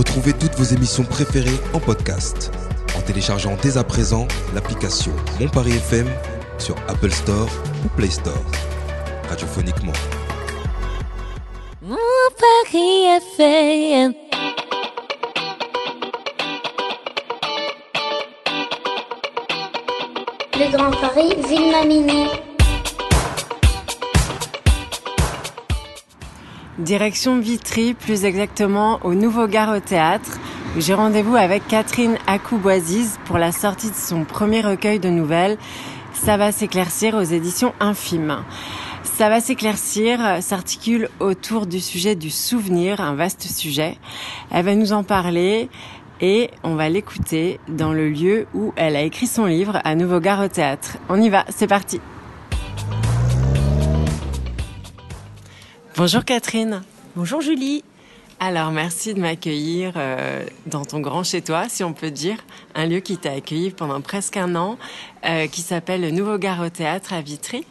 Retrouvez toutes vos émissions préférées en podcast en téléchargeant dès à présent l'application Mon Paris FM sur Apple Store ou Play Store. Radiophoniquement. Mon Paris FM. Le Grand Paris, Ville Mamini. Direction Vitry, plus exactement au Nouveau Gare au Théâtre. J'ai rendez-vous avec Catherine Akouboisiz pour la sortie de son premier recueil de nouvelles. Ça va s'éclaircir aux éditions Infimes. Ça va s'éclaircir euh, s'articule autour du sujet du souvenir, un vaste sujet. Elle va nous en parler et on va l'écouter dans le lieu où elle a écrit son livre à Nouveau Gare au Théâtre. On y va, c'est parti. Bonjour Catherine. Bonjour Julie. Alors merci de m'accueillir euh, dans ton grand chez toi, si on peut dire, un lieu qui t'a accueilli pendant presque un an, euh, qui s'appelle le Nouveau Gare au Théâtre à Vitry,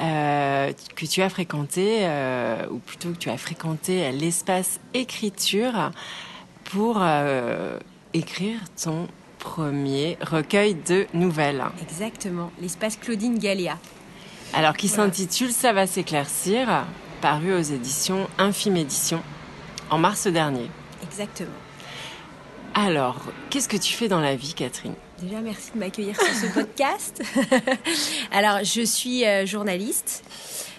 euh, que tu as fréquenté, euh, ou plutôt que tu as fréquenté l'espace écriture pour euh, écrire ton premier recueil de nouvelles. Exactement, l'espace Claudine Galéa. Alors qui s'intitule Ça va s'éclaircir, paru aux éditions Infime Édition en mars dernier. Exactement. Alors, qu'est-ce que tu fais dans la vie, Catherine? Déjà, merci de m'accueillir sur ce podcast. Alors, je suis euh, journaliste.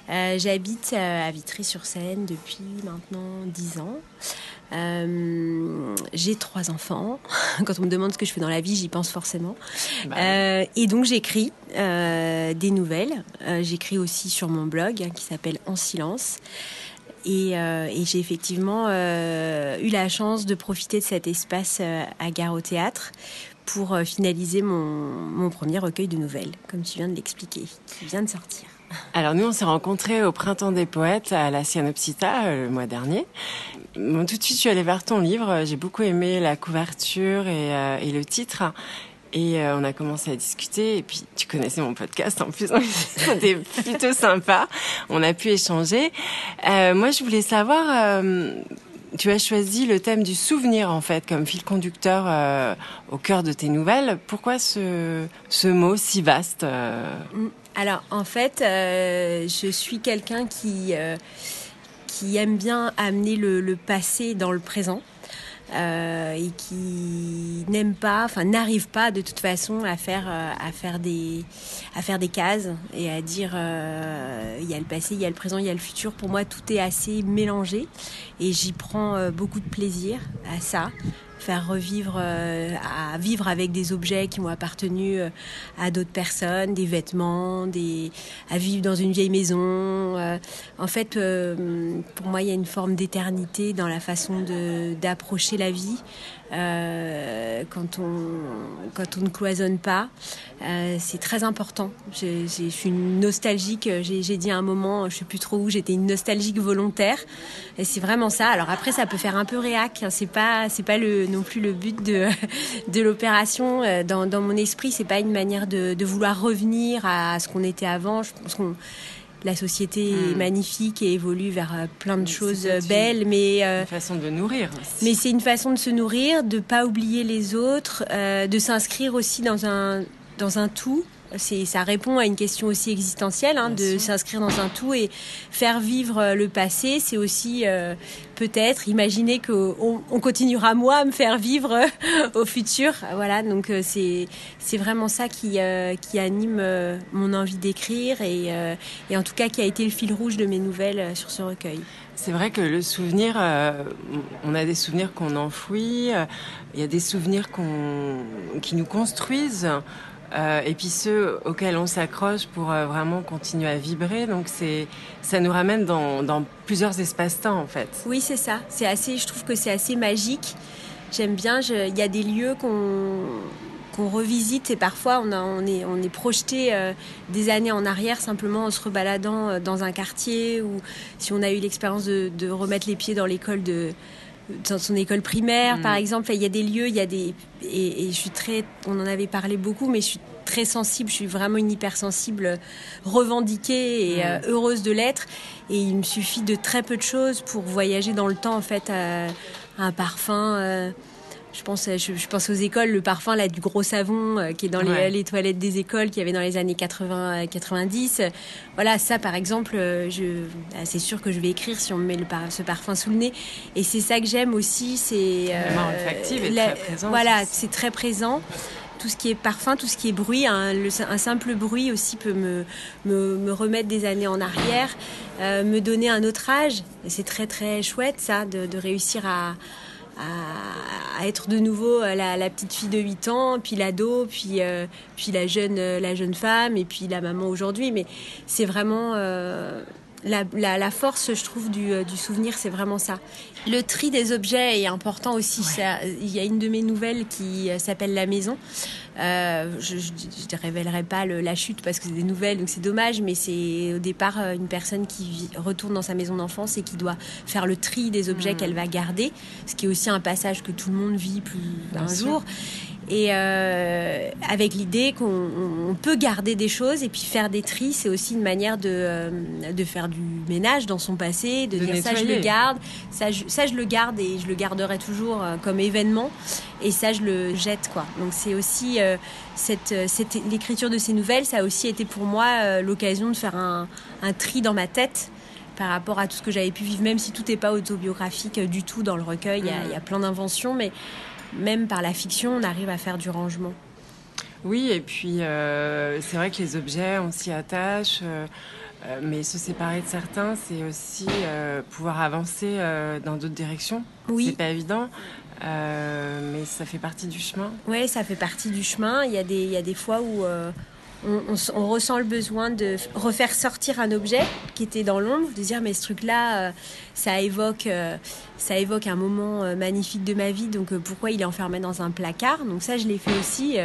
Euh, J'habite euh, à Vitry-sur-Seine depuis maintenant 10 ans. Euh, j'ai trois enfants. Quand on me demande ce que je fais dans la vie, j'y pense forcément. Bah Euh, et donc j'écris euh, des nouvelles. J'écris aussi sur mon blog hein, qui s'appelle En silence. Et, et j'ai effectivement eu la chance de profiter de cet espace à Gare au Théâtre pour finaliser mon, mon premier recueil de nouvelles, comme tu viens de l'expliquer, qui vient de sortir. Alors nous, on s'est rencontrés au Printemps des Poètes à la Cyanopsita euh, le mois dernier. Tout de suite, je suis allée vers ton livre. J'ai beaucoup aimé la couverture et, euh, le titre. Et euh, on a commencé à discuter. Et puis, tu connaissais mon podcast en plus. C'était plutôt sympa. On a pu échanger. Moi, je voulais savoir... tu as choisi le thème du souvenir en fait comme fil conducteur au cœur de tes nouvelles. Pourquoi ce, mot si vaste euh? Alors en fait, euh, je suis quelqu'un qui, euh, qui aime bien amener le, passé dans le présent. euh, et qui n'aime pas, enfin n'arrive pas de toute façon à faire des cases et à dire il y a le passé, il y a le présent, il y a le futur. Pour moi, tout est assez mélangé et j'y prends beaucoup de plaisir à ça faire revivre, euh, à vivre avec des objets qui m'ont appartenu euh, à d'autres personnes, des vêtements, à vivre dans une vieille maison. euh. en fait, pour moi, il y a une forme d'éternité dans la façon d'approcher la vie quand on quand on ne cloisonne pas. C'est très important. Je, suis une nostalgique. J'ai dit à un moment, je sais plus trop où, j'étais une nostalgique volontaire. Et c'est vraiment ça. Alors après, ça peut faire un peu réac. hein. C'est pas, pas le, non plus le but de, de l'opération. Euh, Dans, dans mon esprit, c'est pas une manière de, de vouloir revenir à ce qu'on était avant. Je pense qu'on la société est magnifique et évolue vers euh, plein de choses une- belles, mais euh, Une façon de nourrir. aussi. mais c'est une façon de se nourrir, de pas oublier les autres, euh, de s'inscrire aussi dans un dans un tout. C'est ça répond à une question aussi existentielle, hein, de s'inscrire dans un tout et faire vivre euh, le passé. C'est aussi euh, peut-être imaginer qu'on on continuera moi à me faire vivre euh, au futur. Voilà, donc euh, c'est c'est vraiment ça qui qui anime mon envie d'écrire et et en tout cas qui a été le fil rouge de mes nouvelles sur ce recueil. C'est vrai que le souvenir, euh, on a des souvenirs qu'on enfouit, euh, il y a des souvenirs qu'on, qui nous construisent, euh, et puis ceux auxquels on s'accroche pour euh, vraiment continuer à vibrer. Donc c'est, ça nous ramène dans, dans plusieurs espaces-temps en fait. Oui, c'est ça. C'est assez. Je trouve que c'est assez magique. J'aime bien. Il y a des lieux qu'on qu'on revisite et parfois on, a- on est on est projeté euh, des années en arrière simplement en se rebaladant dans un quartier ou si on a eu l'expérience de, de remettre les pieds dans l'école de dans son école primaire, par exemple, il y a des lieux, il y a des et, et je suis très, on en avait parlé beaucoup, mais je suis très sensible, je suis vraiment une hypersensible revendiquée et euh, heureuse de l'être. Et il me suffit de très peu de choses pour voyager dans le temps, en fait, à, un parfum. euh, je pense, je, je pense aux écoles, le parfum là du gros savon euh, qui est dans les, Ouais. les toilettes des écoles qu'il y avait dans les années 80, euh, 90. Euh, Voilà, ça par exemple, euh, je, ah, c'est sûr que je vais écrire si on me met le par- ce parfum sous le nez. Et c'est ça que j'aime aussi, c'est euh, La très présente. Voilà, c'est très présent. Tout ce qui est parfum, tout ce qui est bruit, hein, le- un simple bruit aussi peut me, me, me remettre des années en arrière, euh, me donner un autre âge. C'est très très chouette ça, de, de réussir à, à, à être de nouveau euh, la, la petite fille de 8 ans, puis l'ado, puis, euh, puis la, jeune, euh, la jeune femme, et puis la maman aujourd'hui. Mais c'est vraiment euh, la, la, la force, je trouve, du, euh, du souvenir, c'est vraiment ça. Le tri des objets est important aussi. Ça, il y a une de mes nouvelles qui euh, s'appelle La Maison. Euh, je ne révélerai pas le- la chute parce que c'est des nouvelles, donc c'est dommage, mais c'est au départ une personne qui vit- retourne dans sa maison d'enfance et qui doit faire le tri des objets qu'elle va garder, ce qui est aussi un passage que tout le monde vit plus d'un sûr. Et euh, avec l'idée qu'on on- on peut garder des choses et puis faire des tris, c'est aussi une manière de, euh, de faire du ménage dans son passé, de, De dire ça je le nettoyer. garde, ça je, ça je le garde et je le garderai toujours euh, comme événement et ça je le jette quoi. Donc c'est aussi euh, cette, euh, cette l'écriture de ces nouvelles, ça a aussi été pour moi l'occasion de faire un, un tri dans ma tête par rapport à tout ce que j'avais pu vivre, même si tout n'est pas autobiographique du tout dans le recueil, il y a- il y, a plein d'inventions, mais même par la fiction, on arrive à faire du rangement. Oui, et puis euh, c'est vrai que les objets, on s'y attache, euh, euh, mais se séparer de certains, c'est aussi euh, pouvoir avancer dans d'autres directions. Oui. C'est pas évident, mais ça fait partie du chemin. Oui, ça fait partie du chemin. Il y a des, il y a des fois où on, on s- on ressent le besoin de refaire sortir un objet qui était dans l'ombre, de dire mais ce truc-là, ça évoque, euh, ça évoque un moment euh, magnifique de ma vie, donc euh, pourquoi il est enfermé dans un placard Donc ça, je l'ai fait aussi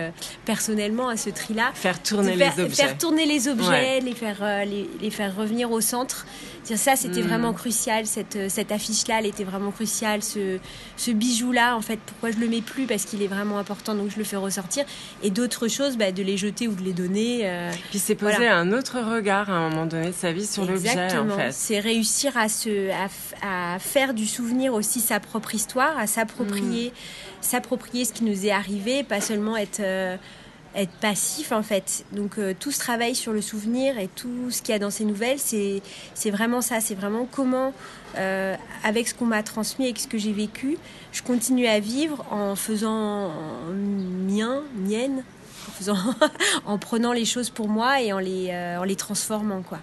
personnellement à ce tri-là. Faire tourner faire, les objets. faire tourner les objets, Ouais. les, faire, les, les faire revenir au centre. Ça, c'était Mm. vraiment crucial. Cette, cette affiche-là, elle était vraiment cruciale. Ce, ce bijou-là, en fait, pourquoi je le mets plus Parce qu'il est vraiment important, donc je le fais ressortir. Et d'autres choses, bah, de les jeter ou de les donner. euh, Puis c'est poser Voilà. un autre regard à un moment donné de sa vie sur l'objet, en fait. C'est réussir à, se, à, à faire du souvenir aussi sa propre histoire, à s'approprier, Mm. s'approprier ce qui nous est arrivé, pas seulement être, euh, être passif en fait. Donc euh, tout ce travail sur le souvenir et tout ce qu'il y a dans ces nouvelles, c'est c'est vraiment ça. C'est vraiment comment, euh, avec ce qu'on m'a transmis, avec ce que j'ai vécu, je continue à vivre en faisant mien, mienne, en, faisant, en prenant les choses pour moi et en les, en les transformant quoi.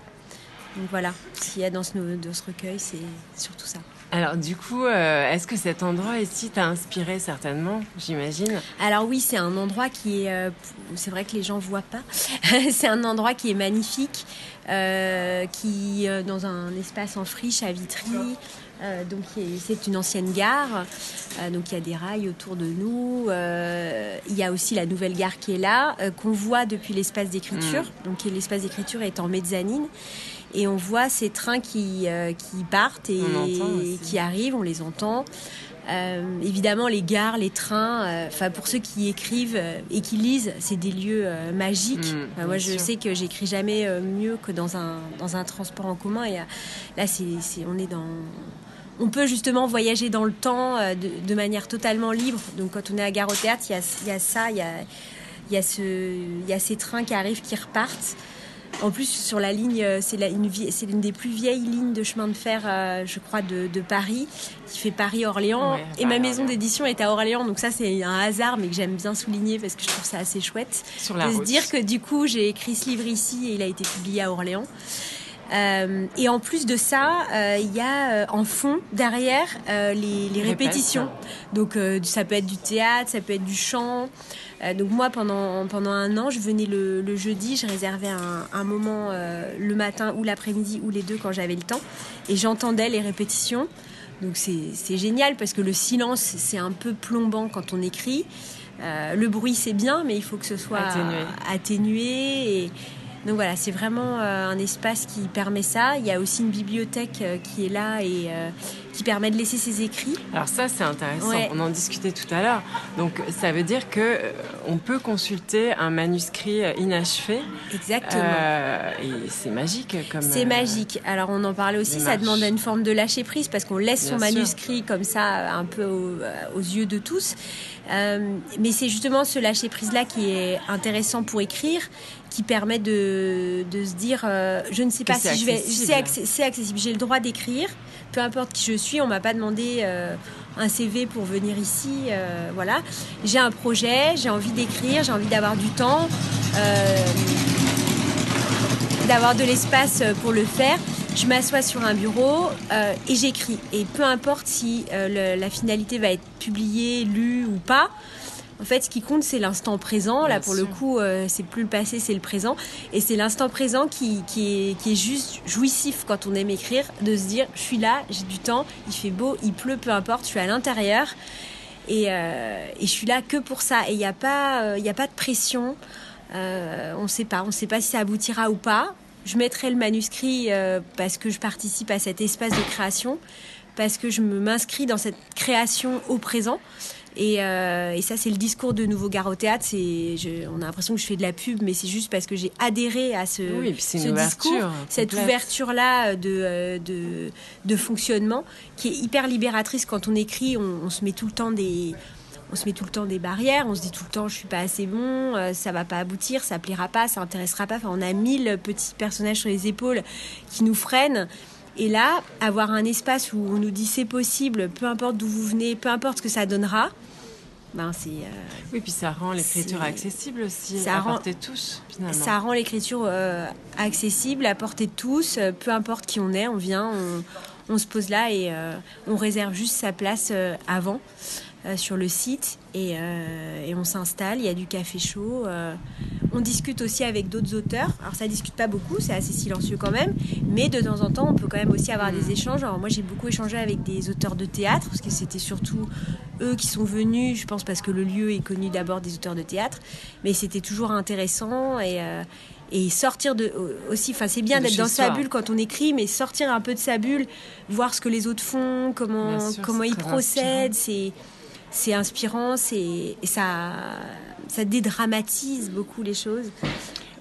Donc voilà, ce qu'il y a dans ce, dans ce recueil, c'est surtout ça. Alors du coup, euh, est-ce que cet endroit ici t'a inspiré certainement, j'imagine? Alors oui, c'est un endroit qui est, euh, c'est vrai que les gens voient pas. c'est un endroit qui est magnifique, euh, qui euh, dans un espace en friche à Vitry. Donc c'est une ancienne gare, donc il y a des rails autour de nous. Il y a aussi la nouvelle gare qui est là, qu'on voit depuis l'espace d'écriture. Donc qui est- l'espace d'écriture est en mezzanine. Et on voit ces trains qui, euh, qui partent et qui arrivent, on les entend. Euh, évidemment, les gares, les trains, euh, enfin pour ceux qui écrivent euh, et qui lisent, c'est des lieux euh, magiques. Mm, moi, je sûr. sais que j'écris jamais mieux que dans un dans un transport en commun. Et là, c'est on est dans on peut justement voyager dans le temps euh, de, de manière totalement libre. Donc quand on est à Gare au Théâtre, il y a, il y a ça, il y a, il y, a ce, il y a ces trains qui arrivent, qui repartent. En plus, sur la ligne, euh, c'est l'une des plus vieilles lignes de chemin de fer, euh, je crois, de, de Paris, qui fait Paris-Orléans. Ouais, et ma maison d'édition est à Orléans, donc ça c'est un hasard, mais que j'aime bien souligner parce que je trouve ça assez chouette sur la de se dire que du coup j'ai écrit ce livre ici et il a été publié à Orléans. Euh, et en plus de ça, euh, il y a euh, en fond derrière les, répétitions. Donc ça peut être du théâtre, ça peut être du chant. Donc moi pendant pendant un an, je venais le, le jeudi, je réservais un, un moment le matin ou l'après-midi ou les deux quand j'avais le temps, et j'entendais les répétitions. Donc c'est c'est génial parce que le silence c'est un peu plombant quand on écrit. Euh, le bruit c'est bien, mais il faut que ce soit Atténué. atténué et donc voilà, c'est vraiment euh, un espace qui permet ça. Il y a aussi une bibliothèque euh, qui est là et euh, qui permet de laisser ses écrits. Alors ça, c'est intéressant. Ouais. On en discutait tout à l'heure. Donc ça veut dire que on peut consulter un manuscrit inachevé. Exactement. Euh, et c'est magique comme. C'est euh, magique. Alors on en parlait aussi, ça demande une forme de lâcher prise parce qu'on laisse son sûr. manuscrit comme ça un peu au- aux yeux de tous. Euh, mais c'est justement ce lâcher prise là qui est intéressant pour écrire, qui permet de, de se dire euh, je ne sais pas si je vais. C'est accessible. J'ai le droit d'écrire, peu importe qui je suis. On m'a pas demandé euh, un CV pour venir ici. euh, voilà. J'ai un projet, j'ai envie d'écrire, j'ai envie d'avoir du temps. d'avoir de l'espace pour le faire. Je m'assois sur un bureau et j'écris. Et peu importe si le- la finalité va être publiée, lue ou pas. En fait, ce qui compte, c'est l'instant présent. Là, Bien pour sûr. le coup, euh, c'est plus le passé, c'est le présent. Et c'est l'instant présent qui, qui, est, qui est juste jouissif quand on aime écrire, de se dire, je suis là, j'ai du temps, il fait beau, il pleut, peu importe, je suis à l'intérieur. Et, euh, et je suis là que pour ça. Et il n'y a, pas, euh, y a pas de pression. Euh, on ne sait pas. On ne sait pas si ça aboutira ou pas. Je mettrai le manuscrit parce que je participe à cet espace de création, parce que je m'inscris dans cette création au présent. Et, euh, et ça, c'est le discours de Nouveau Gare au théâtre. Je- on a l'impression que je fais de la pub, mais c'est juste parce que j'ai adhéré à ce, Oui, ce ouverture discours, cette complète. ouverture-là de, euh, de, de fonctionnement qui est hyper libératrice. Quand on écrit, on, on se met tout le temps des, on se met tout le temps des barrières, on se dit tout le temps je suis pas assez bon, euh, ça va pas aboutir, ça plaira pas, ça intéressera pas. Enfin, on a mille petits personnages sur les épaules qui nous freinent. Et là, avoir un espace où on nous dit c'est possible, peu importe d'où vous venez, peu importe ce que ça donnera, ben c'est euh, Oui, puis ça rend l'écriture accessible aussi, ça à rend- portée de tous, finalement. ça rend l'écriture euh, accessible, à portée de tous, euh, peu importe qui on est, on vient, on, on se pose là et on réserve juste sa place avant sur le site et, euh, et on s'installe, il y a du café chaud. euh, on discute aussi avec d'autres auteurs. Alors ça discute pas beaucoup, c'est assez silencieux quand même, mais de temps en temps on peut quand même aussi avoir des échanges. Alors moi j'ai beaucoup échangé avec des auteurs de théâtre parce que c'était surtout eux qui sont venus, je pense parce que le lieu est connu d'abord des auteurs de théâtre, mais c'était toujours intéressant et euh, et sortir de aussi enfin c'est bien d'être dans sa bulle quand on écrit mais sortir un peu de sa bulle voir ce que les autres font comment sûr, comment ils procèdent c'est c'est inspirant c'est et ça ça dédramatise beaucoup les choses.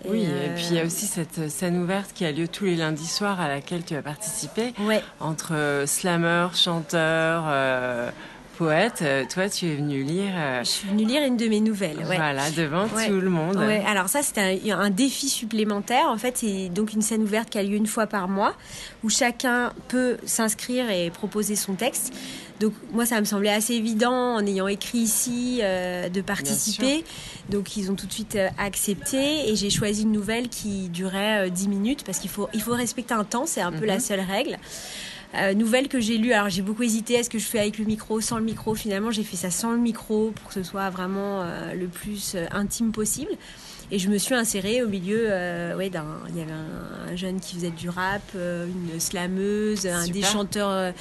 Oui, et euh, puis il y a aussi cette scène ouverte qui a lieu tous les lundis soirs à laquelle tu as participé, ouais. Entre euh, slammer, chanteur, euh, poète. Euh, Toi, tu es venu lire euh, je suis venue lire une de mes nouvelles ouais. voilà, devant Ouais. tout le monde. Ouais, alors ça c'était un, un défi supplémentaire. En fait, c'est donc une scène ouverte qui a lieu une fois par mois, où chacun peut s'inscrire et proposer son texte. Donc moi, ça me semblait assez évident en ayant écrit ici euh, de participer. Donc ils ont tout de suite euh, accepté et j'ai choisi une nouvelle qui durait euh, 10 minutes parce qu'il faut il faut respecter un temps, c'est un peu la seule règle. Euh, nouvelle que j'ai lue, alors j'ai beaucoup hésité, est-ce que je fais avec le micro, sans le micro? Finalement, j'ai fait ça sans le micro pour que ce soit vraiment euh, le plus euh, intime possible. Et je me suis insérée au milieu, euh, ouais, d'un, il y avait un, un jeune qui faisait du rap, une slameuse, un des chanteurs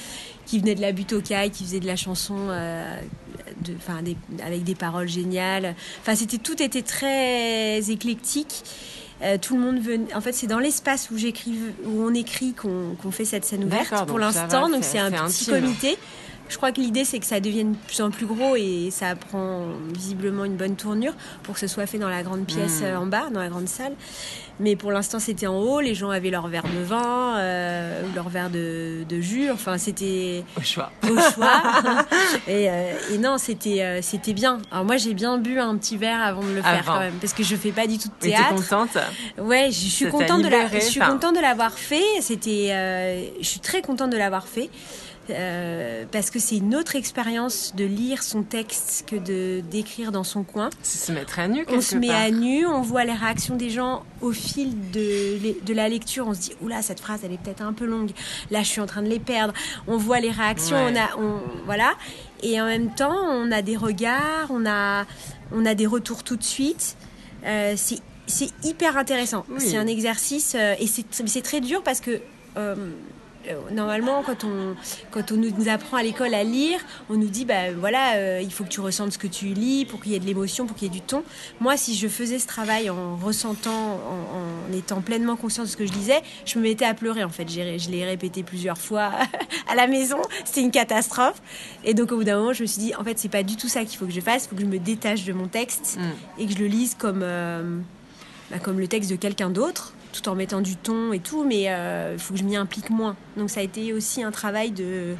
qui venait de la butte aux cailles, qui faisait de la chanson, de, des- avec des paroles géniales. Enfin, c'était tout était très éclectique. Euh, tout le monde venait. En fait, c'est dans l'espace où j'écris, où on écrit qu'on fait cette scène ouverte pour l'instant. Donc c'est un petit intime. comité. Je crois que l'idée c'est que ça devienne de plus en plus gros et ça prend visiblement une bonne tournure pour que ce soit fait dans la grande pièce Mm. euh, en bas, dans la grande salle. Mais pour l'instant c'était en haut, les gens avaient leur verre de vin euh, ou leur verre de, de jus. Enfin c'était Au choix. au choix. et, euh, et non, c'était euh, c'était bien. Alors moi j'ai bien bu un petit verre avant de le faire quand même parce que je fais pas du tout de Mais théâtre. contente Ouais, je suis contente de la, je suis contente de l'avoir fait. C'était, euh, je suis très contente de l'avoir fait. Euh, parce que c'est une autre expérience de lire son texte que de d'écrire dans son coin. C'est se mettre à nu On se met part. à nu, on voit les réactions des gens au fil de, de la lecture. On se dit, oula, cette phrase, elle est peut-être un peu longue. Là, je suis en train de les perdre. On voit les réactions, Ouais. on a, on, voilà. Et en même temps, on a des regards, on a, on a des retours tout de suite. Euh, c'est, c'est hyper intéressant. Oui. C'est un exercice euh, et c'est, très dur parce que euh, normalement, quand on, quand on nous apprend à l'école à lire, on nous dit, bah voilà, euh, il faut que tu ressentes ce que tu lis pour qu'il y ait de l'émotion, pour qu'il y ait du ton. Moi, si je faisais ce travail en ressentant, en, en étant pleinement consciente de ce que je lisais, je me mettais à pleurer en fait. Je l'ai répété plusieurs fois à la maison. C'était une catastrophe. Et donc, au bout d'un moment, je me suis dit, en fait, c'est pas du tout ça qu'il faut que je fasse. Il faut que je me détache de mon texte Mm. et que je le lise comme, euh, bah, comme le texte de quelqu'un d'autre, tout en mettant du ton et tout, mais euh, il faut que je m'y implique moins. Donc ça a été aussi un travail de,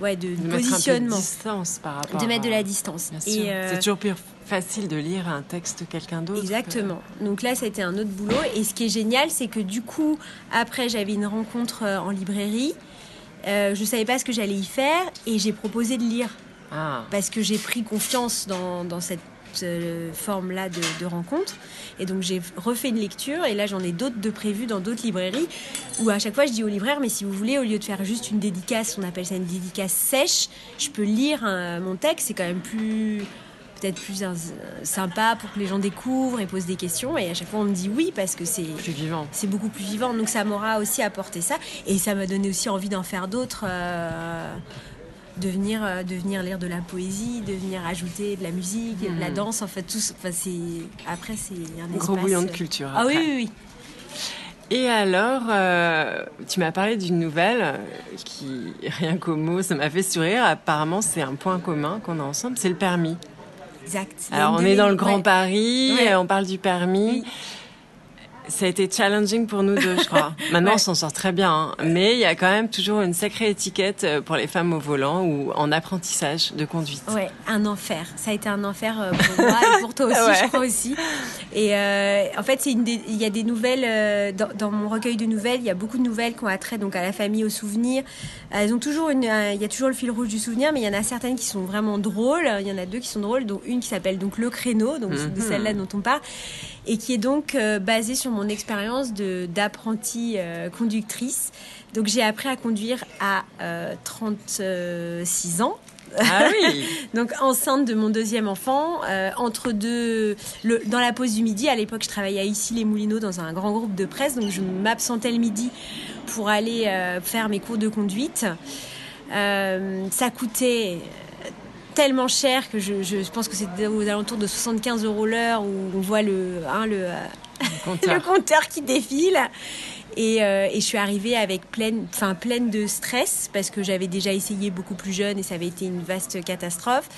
ouais, de, positionnement, distance par rapport de mettre de la distance. Et, euh, C'est toujours plus facile de lire un texte de quelqu'un d'autre. Exactement. Donc là, ça a été un autre boulot. Et ce qui est génial, c'est que du coup, après, j'avais une rencontre euh, en librairie. Euh, je savais pas ce que j'allais y faire et j'ai proposé de lire Ah. parce que j'ai pris confiance dans, dans cette euh, forme-là de, de rencontre. Et donc j'ai refait une lecture et là j'en ai d'autres de prévues dans d'autres librairies où à chaque fois je dis au libraire mais si vous voulez au lieu de faire juste une dédicace, on appelle ça une dédicace sèche, je peux lire un- mon texte, c'est quand même plus peut-être plus euh, sympa pour que les gens découvrent et posent des questions et à chaque fois on me dit oui parce que c'est Plus vivant. c'est beaucoup plus vivant. Donc ça m'aura aussi apporté ça. Et ça m'a donné aussi envie d'en faire d'autres. euh, de, venir, euh, de venir lire de la poésie, de venir ajouter de la musique, de la Mhm. danse. En fait, tout, ça- enfin, c'est, après, c'est un espace... Gros bouillon de euh, culture. Ah oui, oui, oui. Et alors, euh, tu m'as parlé d'une nouvelle qui, rien qu'au mot, ça m'a fait sourire. Apparemment, c'est un point commun qu'on a ensemble, c'est le permis. Exact. Alors, on est dans le Grand ouais. Paris, Ouais. on parle du permis. Oui. Ça a été challenging pour nous deux, je crois. Maintenant, Ouais. on s'en sort très bien. hein. Mais il y a quand même toujours une sacrée étiquette euh, pour les femmes au volant ou en apprentissage de conduite. Ouais, un enfer. Ça a été un enfer euh, pour moi et pour toi aussi, Ouais. je crois aussi. Et euh, en fait, c'est une des- il y a des nouvelles euh, dans, dans mon recueil de nouvelles. Il y a beaucoup de nouvelles qui ont attrait donc à la famille, aux souvenirs. Elles ont toujours une, euh, il y a toujours le fil rouge du souvenir, mais il y en a certaines qui sont vraiment drôles. Il y en a deux qui sont drôles, dont une qui s'appelle donc le créneau, donc de Mhm. celle-là dont on parle, et qui est donc euh, basée sur mon expérience de d'apprentie euh, conductrice. Donc j'ai appris à conduire à euh, 36 ans. Ah oui Donc enceinte de mon deuxième enfant, euh, entre deux, le, dans la pause du midi. À l'époque, je travaillais à ici les Moulineaux dans un grand groupe de presse, donc je m'absentais le midi pour aller euh, faire mes cours de conduite. Euh, ça coûtait tellement cher que je, je pense que c'était aux alentours de 75 euros l'heure où on voit le, hein, le, euh, Compteur. le compteur qui défile. Et, euh, et je suis arrivée avec pleine, enfin pleine de stress parce que j'avais déjà essayé beaucoup plus jeune et ça avait été une vaste catastrophe.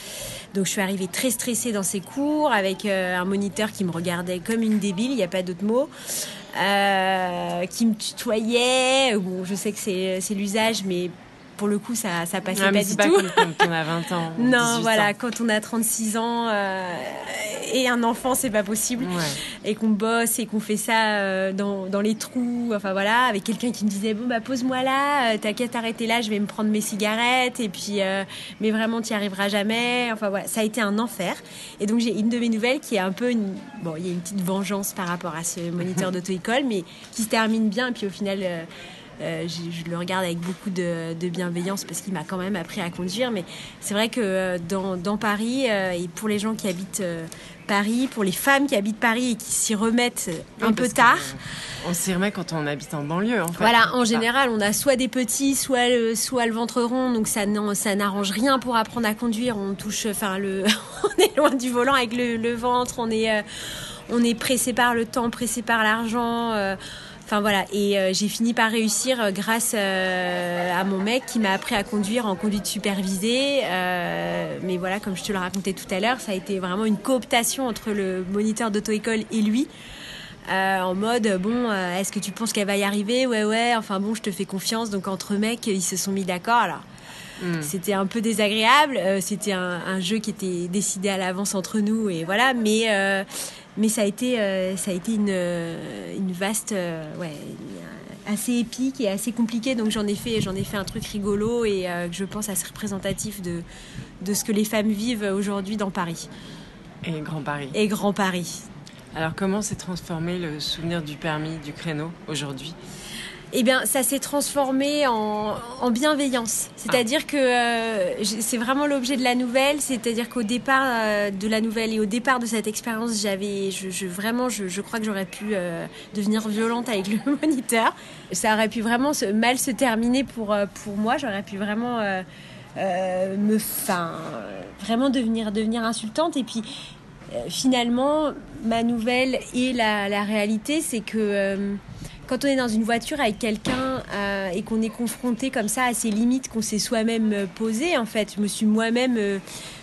Donc je suis arrivée très stressée dans ces cours avec euh, un moniteur qui me regardait comme une débile, il n'y a pas d'autre mot, euh, qui me tutoyait. Bon, je sais que c'est c'est l'usage, mais pour le coup ça ça passait Ah, mais pas du pas tout. quand on a 20 ans. Non, 18 voilà, ans. quand on a 36 ans euh, et un enfant, c'est pas possible. Ouais. Et qu'on bosse et qu'on fait ça euh, dans, dans les trous, enfin voilà, avec quelqu'un qui me disait bon bah pose-moi là, euh, t'as qu'à t'arrêter là, je vais me prendre mes cigarettes et puis euh, mais vraiment t'y arriveras jamais. Enfin voilà, ça a été un enfer. Et donc j'ai une de mes nouvelles qui est un peu une bon, il y a une petite vengeance par rapport à ce moniteur d'auto-école, mais qui se termine bien et puis au final. Euh, je, je le regarde avec beaucoup de, de bienveillance parce qu'il m'a quand même appris à conduire. Mais c'est vrai que euh, dans, dans Paris, euh, et pour les gens qui habitent Paris, pour les femmes qui habitent Paris et qui s'y remettent un Oui, peu tard, On s'y remet quand on habite en banlieue, en fait. voilà, en Ah. général, on a soit des petits, soit le, soit le ventre rond, donc ça ça n'arrange rien pour apprendre à conduire. On touche, enfin le, on est loin du volant avec le, le ventre, on est, euh, on est pressé par le temps, pressé par l'argent. euh, Enfin voilà, et euh, j'ai fini par réussir euh, grâce euh, à mon mec qui m'a appris à conduire en conduite supervisée. Euh, mais voilà, comme je te le racontais tout à l'heure, ça a été vraiment une cooptation entre le moniteur d'auto-école et lui. En mode bon est-ce que tu penses qu'elle va y arriver? Ouais ouais. Enfin bon je te fais confiance. Donc entre mecs ils se sont mis d'accord. Alors Mm. c'était un peu désagréable. Euh, c'était un, un jeu qui était décidé à l'avance entre nous et voilà. Mais euh, mais ça a été euh, ça a été une euh, une vaste euh, ouais assez épique et assez compliqué donc j'en ai fait j'en ai fait un truc rigolo et euh, que je pense assez représentatif de de ce que les femmes vivent aujourd'hui dans Paris. Et Grand Paris. et Grand Paris. Alors, comment s'est transformé le souvenir du permis, du créneau, aujourd'hui? Eh bien, ça s'est transformé en, en bienveillance. C'est-à-dire que euh, c'est vraiment l'objet de la nouvelle. C'est-à-dire qu'au départ euh, de la nouvelle et au départ de cette expérience, j'avais, je, vraiment, je, crois que j'aurais pu euh, devenir violente avec le moniteur. Ça aurait pu vraiment mal se terminer pour pour moi. J'aurais pu vraiment me, euh, vraiment devenir devenir insultante. Et puis finalement, ma nouvelle et la, la réalité, c'est que quand on est dans une voiture avec quelqu'un euh, et qu'on est confronté comme ça à ces limites qu'on s'est soi-même euh, posées, en fait, je me suis moi-même euh,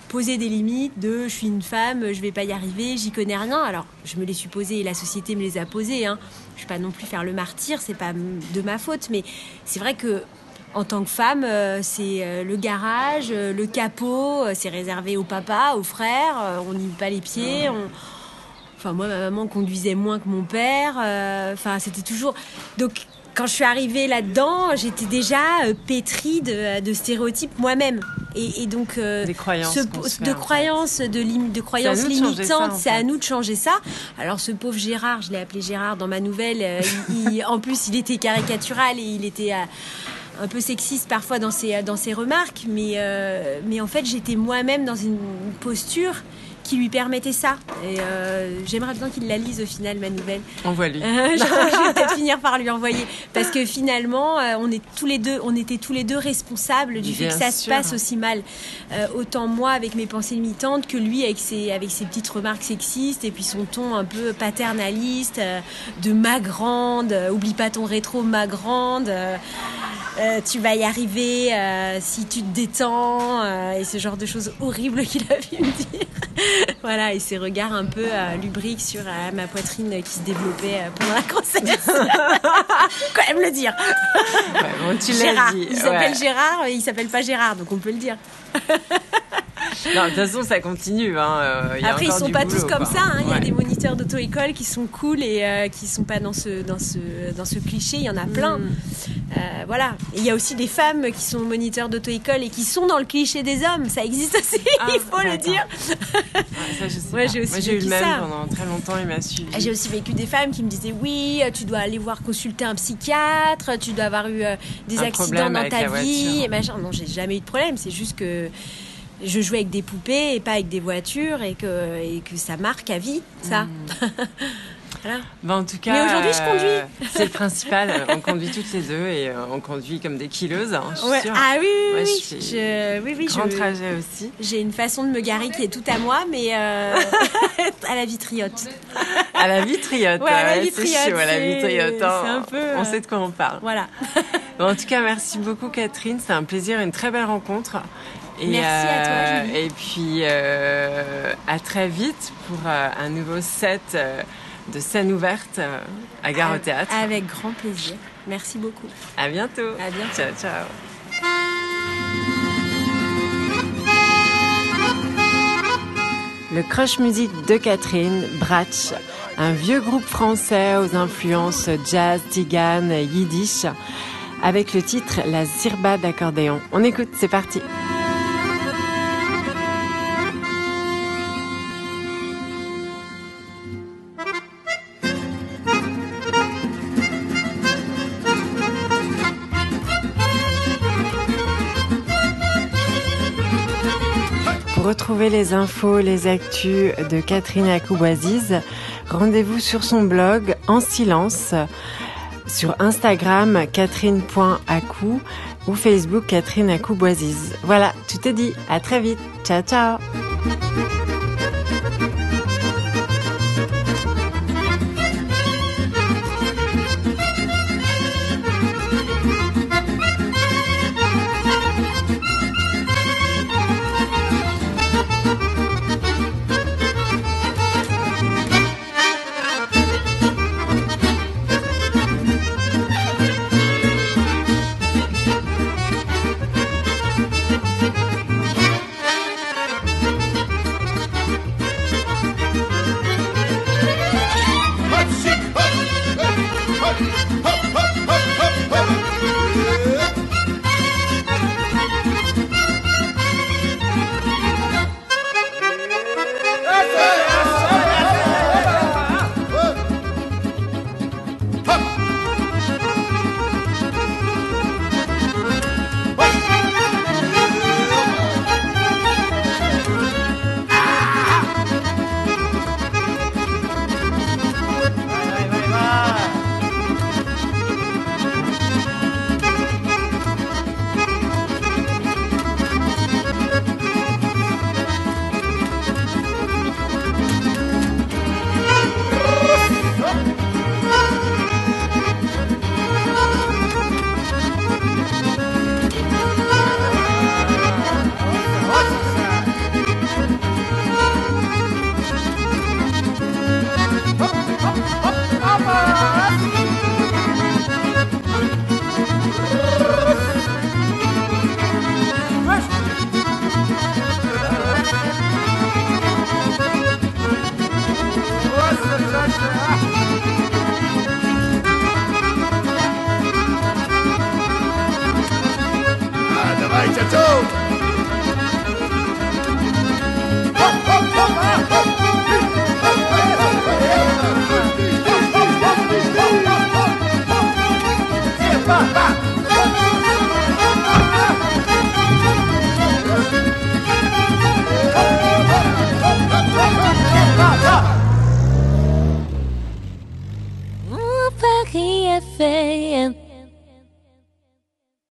posé des limites de je suis une femme, je vais pas y arriver, j'y connais rien. Alors, je me les suis posées et la société me les a posées. Hein. Je vais pas non plus faire le martyr, c'est pas de ma faute, mais c'est vrai que en tant que femme, c'est le garage, le capot, c'est réservé au papa, aux frères, on n'y met pas les pieds. On... Enfin, moi, ma maman conduisait moins que mon père. euh, Enfin, c'était toujours. Donc, quand je suis arrivée là-dedans, j'étais déjà euh, pétrie de, de stéréotypes moi-même. Et, et donc, euh, Des croyances ce- fait, de fait. croyances, de, lim- de croyances limitantes, c'est à nous de changer ça. Alors, ce pauvre Gérard, je l'ai appelé Gérard dans ma nouvelle. euh, il- il- en plus, il était caricatural et il était. euh, un peu sexiste parfois dans ses, dans ses remarques, mais, mais en fait j'étais moi-même dans une posture qui lui permettait ça. Et euh, j'aimerais bien qu'il la lise au final, ma nouvelle. Envoie-lui. Euh, je, je vais peut-être finir par lui envoyer parce que finalement euh, on est tous les deux on était tous les deux responsables du fait que ça se passe aussi mal Euh, autant moi avec mes pensées limitantes que lui avec ses avec ses petites remarques sexistes et puis son ton un peu paternaliste de ma grande oublie pas ton rétro ma grande euh, tu vas y arriver euh, si tu te détends euh, et ce genre de choses horribles qu'il a pu me dire voilà et ses regards un peu lubriques sur ma poitrine qui se développait pendant la grossesse quand même le dire Ouais, bon, tu Gérard dit. il s'appelle ouais. Gérard et il s'appelle pas Gérard donc on peut le dire Non, de toute façon, ça continue. Hein. euh, il y a Après, ils sont pas boulot, tous comme quoi. ça. hein. Il y a Ouais. des moniteurs d'auto-école qui sont cool et euh, qui sont pas dans ce, dans ce, dans ce cliché. Il y en a plein. Mm. Euh, voilà. Il y a aussi des femmes qui sont moniteurs d'auto-école et qui sont dans le cliché des hommes. Ça existe aussi. Ah, il faut le dire. Ouais, ça, pas. j'ai aussi Moi, j'ai eu le vécu même ça. pendant très longtemps. Il m'a suivi. J'ai aussi vécu des femmes qui me disaient oui, tu dois aller voir consulter un psychiatre, tu dois avoir eu euh, des Un accidents dans ta vie et machin. Non, j'ai jamais eu de problème. C'est juste que je jouais avec des poupées et pas avec des voitures et que, et que ça marque à vie, ça. voilà. Bah, en tout cas, Mais aujourd'hui, je conduis. euh, c'est le principal. on conduit toutes les deux et euh, on conduit comme des killeuses. Hein, je suis Ouais. sûre. Ah oui, oui, Ouais, oui. je Je- oui, oui, Grand je- trajet aussi. J'ai une façon de me garer qui est tout à moi, mais euh, à la vitriote. À la vitriote. Ouais, à la c'est vitriote, chaud, à la c'est- vitriote. hein. c'est un peu, On euh, sait de quoi on parle. Voilà. Bon, en tout cas, merci beaucoup Catherine. C'était un plaisir, une très belle rencontre. Et, Merci à toi, euh, Julie. Et puis euh, à très vite pour euh, un nouveau set de scène ouverte à Gare au Théâtre. Avec grand plaisir. Merci beaucoup. À bientôt. À bientôt. Ciao, ciao. Le crush musique de Catherine, Bratch, un vieux groupe français aux influences jazz, tigane, yiddish, avec le titre La Zirba d'accordéon. On écoute, c'est parti. Les infos, les actus de Catherine Akoubaziz, rendez-vous sur son blog En Silence, sur Instagram catherine.acou ou Facebook Catherine Akoubaziz. Voilà, tout est dit. À très vite. Ciao, ciao.